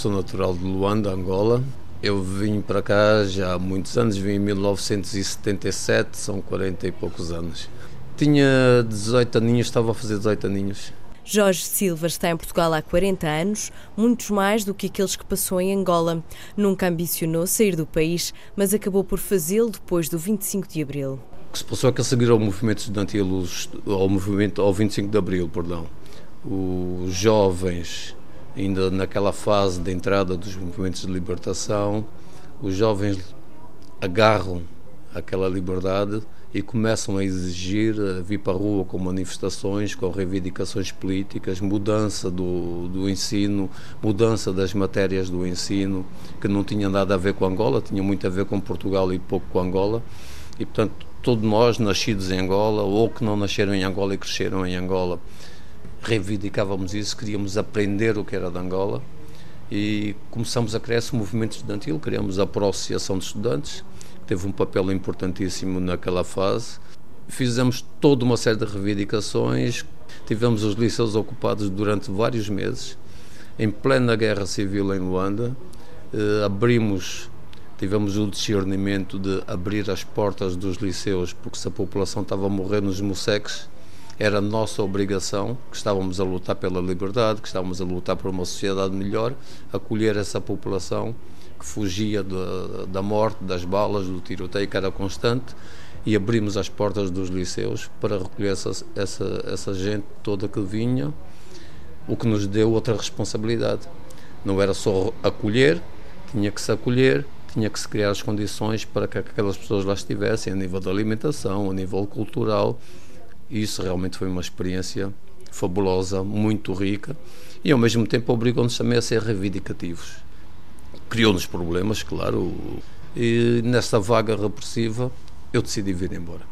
sou natural de Luanda, Angola. Eu vim para cá já há muitos anos, vim em 1977, são 40 e poucos anos. Tinha 18 aninhos, estava a fazer 18 aninhos. Jorge Silva está em Portugal há 40 anos, muitos mais do que aqueles que passou em Angola. Nunca ambicionou sair do país, mas acabou por fazê-lo depois do 25 de Abril. O que se passou é que a seguir ao movimento estudantil, ao movimento ao 25 de Abril, perdão, os jovens, ainda naquela fase de entrada dos movimentos de libertação, os jovens agarram aquela liberdade e começam a exigir, a vir para a rua com manifestações, com reivindicações políticas, mudança do, do ensino, mudança das matérias do ensino, que não tinha nada a ver com Angola, tinha muito a ver com Portugal e pouco com Angola. E, portanto, todos nós, nascidos em Angola, ou que não nasceram em Angola e cresceram em Angola, reivindicávamos isso, queríamos aprender o que era de Angola e começamos a criar esse movimento estudantil, criamos a Associação de Estudantes, teve um papel importantíssimo naquela fase. Fizemos toda uma série de reivindicações, tivemos os liceus ocupados durante vários meses, em plena guerra civil em Luanda, eh, abrimos, tivemos o discernimento de abrir as portas dos liceus, porque se a população estava a morrer nos museques, era nossa obrigação, que estávamos a lutar pela liberdade, que estávamos a lutar por uma sociedade melhor, acolher essa população que fugia da, morte, das balas, do tiroteio que era constante e abrimos as portas dos liceus para recolher essa, essa, essa gente toda que vinha, o que nos deu outra responsabilidade. Não era só acolher, tinha que se acolher, tinha que se criar as condições para que aquelas pessoas lá estivessem, a nível da alimentação, a nível cultural. E isso realmente foi uma experiência fabulosa, muito rica e ao mesmo tempo obrigou-nos também a ser reivindicativos criou-nos problemas, claro. E nessa vaga repressiva eu decidi vir embora.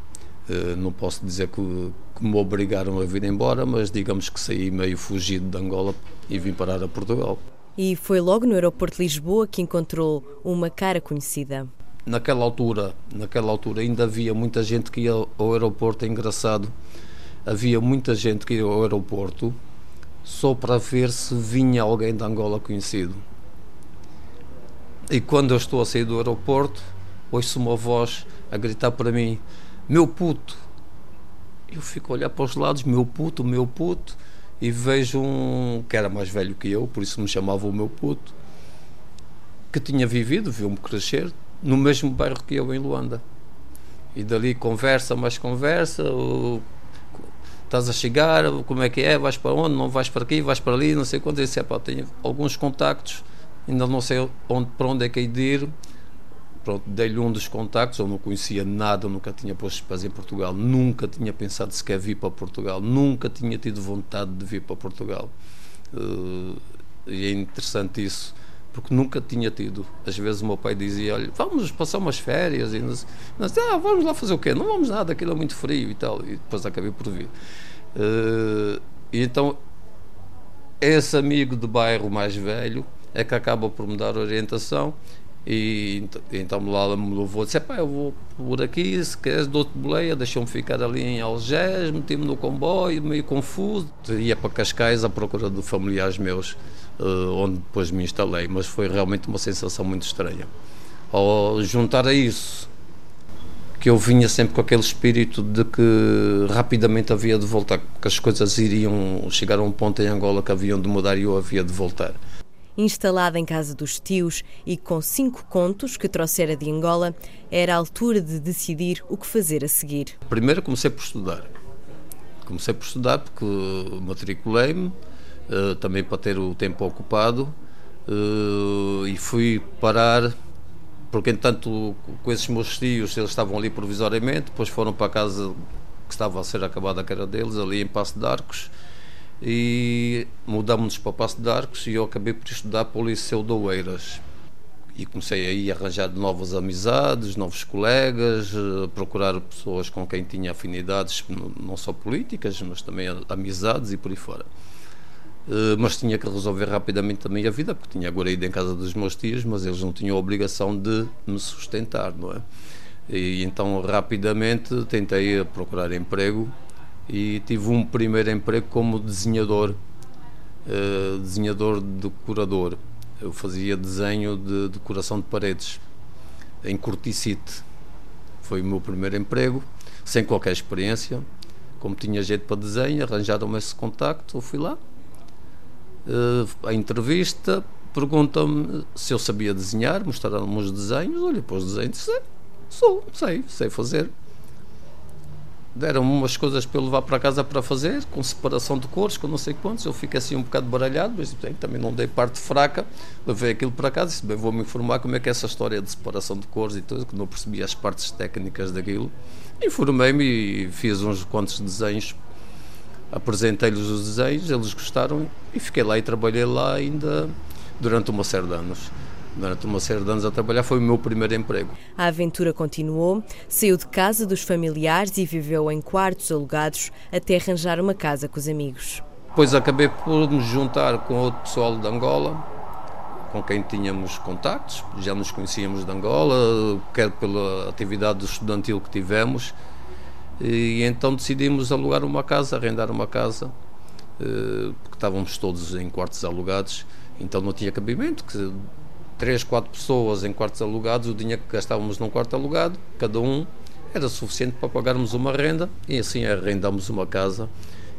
Uh, não posso dizer que, que, me obrigaram a vir embora, mas digamos que saí meio fugido de Angola e vim parar a Portugal. E foi logo no aeroporto de Lisboa que encontrou uma cara conhecida. Naquela altura, naquela altura ainda havia muita gente que ia ao aeroporto, é engraçado. Havia muita gente que ia ao aeroporto só para ver se vinha alguém de Angola conhecido. E quando eu estou a sair do aeroporto, ouço uma voz a gritar para mim: Meu puto! Eu fico a olhar para os lados: Meu puto, meu puto. E vejo um que era mais velho que eu, por isso me chamava o meu puto, que tinha vivido, viu-me crescer, no mesmo bairro que eu em Luanda. E dali conversa, mais conversa, estás a chegar, como é que é, vais para onde, não vais para aqui, vais para ali, não sei quando. Eu disse, tenho alguns contactos ainda não sei onde, para onde é que hei de ir. Pronto, dei-lhe um dos contactos, eu não conhecia nada, nunca tinha posto os pés em Portugal, nunca tinha pensado sequer vir para Portugal, nunca tinha tido vontade de vir para Portugal. Uh, e é interessante isso, porque nunca tinha tido. Às vezes o meu pai dizia: Olha, vamos passar umas férias, e nós, nós ah, vamos lá fazer o quê? Não vamos nada, aquilo é muito frio e tal. E depois acabei por vir. Uh, e então, esse amigo de bairro mais velho é que acaba por me dar orientação e então lá me levou disse pá, eu vou por aqui se queres dou-te boleia deixou-me ficar ali em Algés meti-me no comboio meio confuso ia para Cascais à procura de familiares meus onde depois me instalei mas foi realmente uma sensação muito estranha ao juntar a isso que eu vinha sempre com aquele espírito de que rapidamente havia de voltar que as coisas iriam chegar a um ponto em Angola que haviam de mudar e eu havia de voltar instalada em casa dos tios e com cinco contos que trouxera de Angola, era a altura de decidir o que fazer a seguir. Primeiro comecei por estudar. Comecei por estudar porque matriculei-me, eh, também para ter o tempo ocupado, eh, e fui parar porque entanto com esses meus tios eles estavam ali provisoriamente, depois foram para a casa que estava a ser acabada a cara deles, ali em Passo de Arcos, e mudámos-nos para Passo de Arcos e eu acabei por estudar para o Liceu de Oeiras. E comecei aí a arranjar novas amizades, novos colegas, eh, procurar pessoas com quem tinha afinidades, não só políticas, mas também amizades e por aí fora. Eh, mas tinha que resolver rapidamente também a vida, porque tinha agora ido em casa dos meus tios, mas eles não tinham a obrigação de me sustentar, não é? E então rapidamente tentei procurar emprego e tive um primeiro emprego como desenhador, uh, desenhador decorador. Eu fazia desenho de decoração de paredes em corticite. Foi o meu primeiro emprego, sem qualquer experiência. Como tinha jeito para desenho, arranjaram-me esse contacto, eu fui lá. Uh, a entrevista, perguntam-me se eu sabia desenhar, mostraram-me os desenhos, olha para os desenhos, sei, sou, sei, sei fazer deram-me umas coisas para eu levar para casa para fazer, com separação de cores, com não sei quantos. Eu fiquei assim um bocado baralhado, mas bem, também não dei parte fraca. Levei aquilo para casa e disse: bem, vou-me informar como é que é essa história de separação de cores e tudo, que não percebi as partes técnicas daquilo. Informei-me e fiz uns quantos desenhos. Apresentei-lhes os desenhos, eles gostaram e fiquei lá e trabalhei lá ainda durante uma série de anos durante uma série de anos a trabalhar, foi o meu primeiro emprego. A aventura continuou, saiu de casa dos familiares e viveu em quartos alugados até arranjar uma casa com os amigos. Depois acabei por me juntar com outro pessoal de Angola, com quem tínhamos contactos, já nos conhecíamos de Angola, quer pela atividade estudantil que tivemos, e então decidimos alugar uma casa, arrendar uma casa, eh, porque estávamos todos em quartos alugados, então não tinha cabimento, que três, quatro pessoas em quartos alugados, o dinheiro que gastávamos num quarto alugado, cada um, era suficiente para pagarmos uma renda. E assim arrendamos uma casa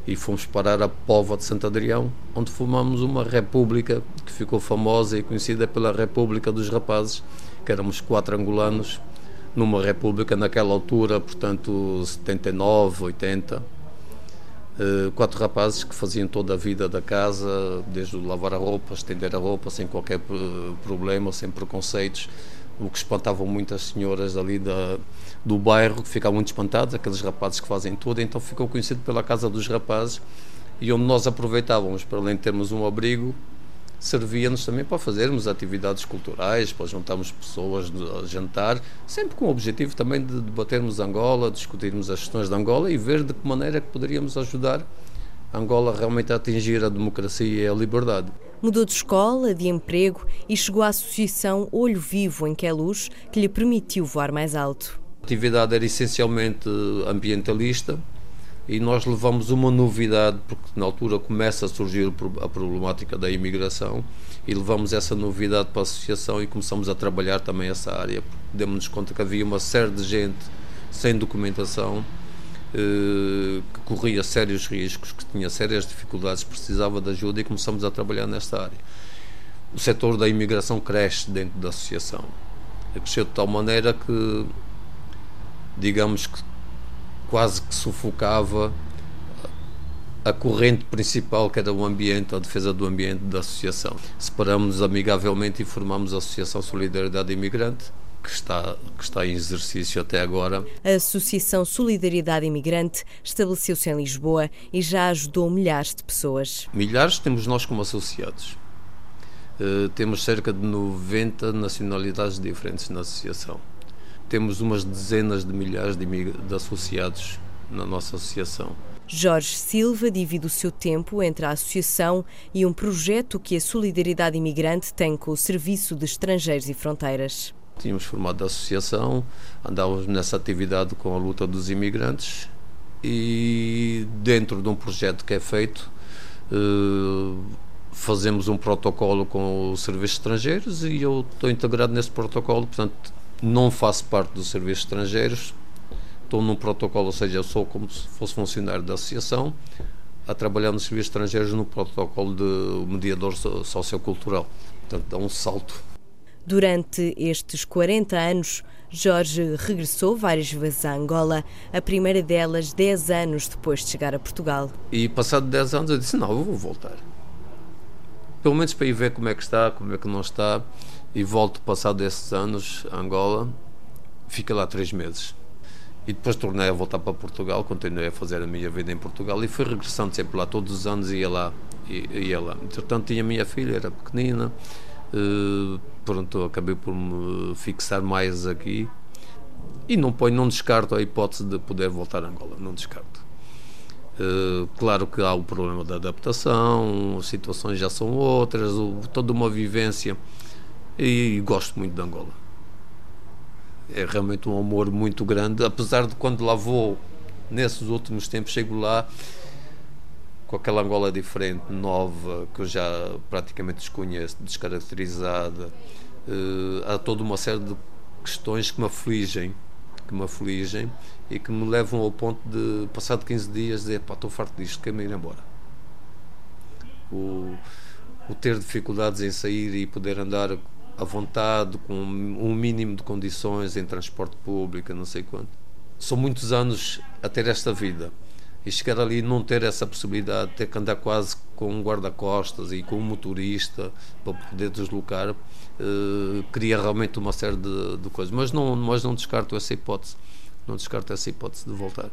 e fomos parar a Pova de Santo Adrião, onde formamos uma república que ficou famosa e conhecida pela República dos Rapazes, que éramos quatro angolanos numa república naquela altura, portanto 79, 80 eh, quatro rapazes que faziam toda a vida da casa, desde lavar a roupa, estender a roupa, sem qualquer problema, sem preconceitos, o que espantava muitas senhoras ali da, do bairro, que ficavam muito espantadas, aqueles rapazes que fazem tudo, então ficou conhecido pela Casa dos Rapazes, e onde nós aproveitávamos, para além de termos um abrigo, servia-nos também para fazermos atividades culturais, para juntarmos pessoas a jantar, sempre com o objetivo também de debatermos Angola, discutirmos as questões de Angola e ver de que maneira que poderíamos ajudar Angola realmente a atingir a democracia e a liberdade. Mudou de escola, de emprego e chegou à associação Olho Vivo em Queluz, que lhe permitiu voar mais alto. A atividade era essencialmente ambientalista, e nós levamos uma novidade, porque na altura começa a surgir a problemática da imigração, e levamos essa novidade para a associação e começamos a trabalhar também essa área. Demos-nos conta que havia uma série de gente sem documentação, eh, que corria sérios riscos, que tinha sérias dificuldades, precisava de ajuda e começamos a trabalhar nesta área. O setor da imigração cresce dentro da associação. Cresceu de tal maneira que, digamos que quase que sufocava a corrente principal, que era o ambiente, a defesa do ambiente da associação. Separamos-nos amigavelmente e formamos a Associação Solidariedade Imigrante, que está, que está em exercício até agora. A Associação Solidariedade Imigrante estabeleceu-se em Lisboa e já ajudou milhares de pessoas. Milhares temos nós como associados. Uh, temos cerca de 90 nacionalidades diferentes na associação temos umas dezenas de milhares de, de associados na nossa associação. Jorge Silva divide o seu tempo entre a associação e um projeto que a Solidariedade Imigrante tem com o Serviço de Estrangeiros e Fronteiras. Tínhamos formado a associação, andávamos nessa atividade com a luta dos imigrantes e dentro de um projeto que é feito eh, fazemos um protocolo com os serviços estrangeiros e eu estou integrado nesse protocolo, portanto não faço parte dos serviços estrangeiros, estou num protocolo, ou seja, eu sou como se fosse funcionário da associação, a trabalhar nos serviços estrangeiros no protocolo de mediador sociocultural. Portanto, dá um salto. Durante estes 40 anos, Jorge regressou várias vezes a Angola, a primeira delas 10 anos depois de chegar a Portugal. E passado 10 anos eu disse, não, eu vou voltar. Pelo menos para ir ver como é que está, como é que não está e volto passado esses anos a Angola, fica lá três meses. E depois tornei a voltar para Portugal, continuei a fazer a minha vida em Portugal e fui regressando sempre lá, todos os anos ia lá. Ia lá. Entretanto, tinha minha filha, era pequenina, uh, pronto, acabei por me fixar mais aqui e não ponho, não descarto a hipótese de poder voltar a Angola, não descarto. Uh, claro que há o problema da adaptação, as situações já são outras, toda uma vivência e gosto muito de Angola. É realmente um amor muito grande, apesar de quando lá vou, nesses últimos tempos, chego lá, com aquela Angola diferente, nova, que eu já praticamente desconheço, descaracterizada. Uh, há toda uma série de questões que me afligem, que me afligem e que me levam ao ponto de, passado 15 dias, dizer: pá, estou farto disto, quero-me ir embora. O, o ter dificuldades em sair e poder andar à vontade, com um mínimo de condições em transporte público, não sei quanto. São muitos anos a ter esta vida e chegar ali não ter essa possibilidade, ter que andar quase com um guarda-costas e com um motorista para poder deslocar, eh, cria realmente uma série de, de, coisas. Mas não, mas não descarto essa hipótese, não descarto essa hipótese de voltar.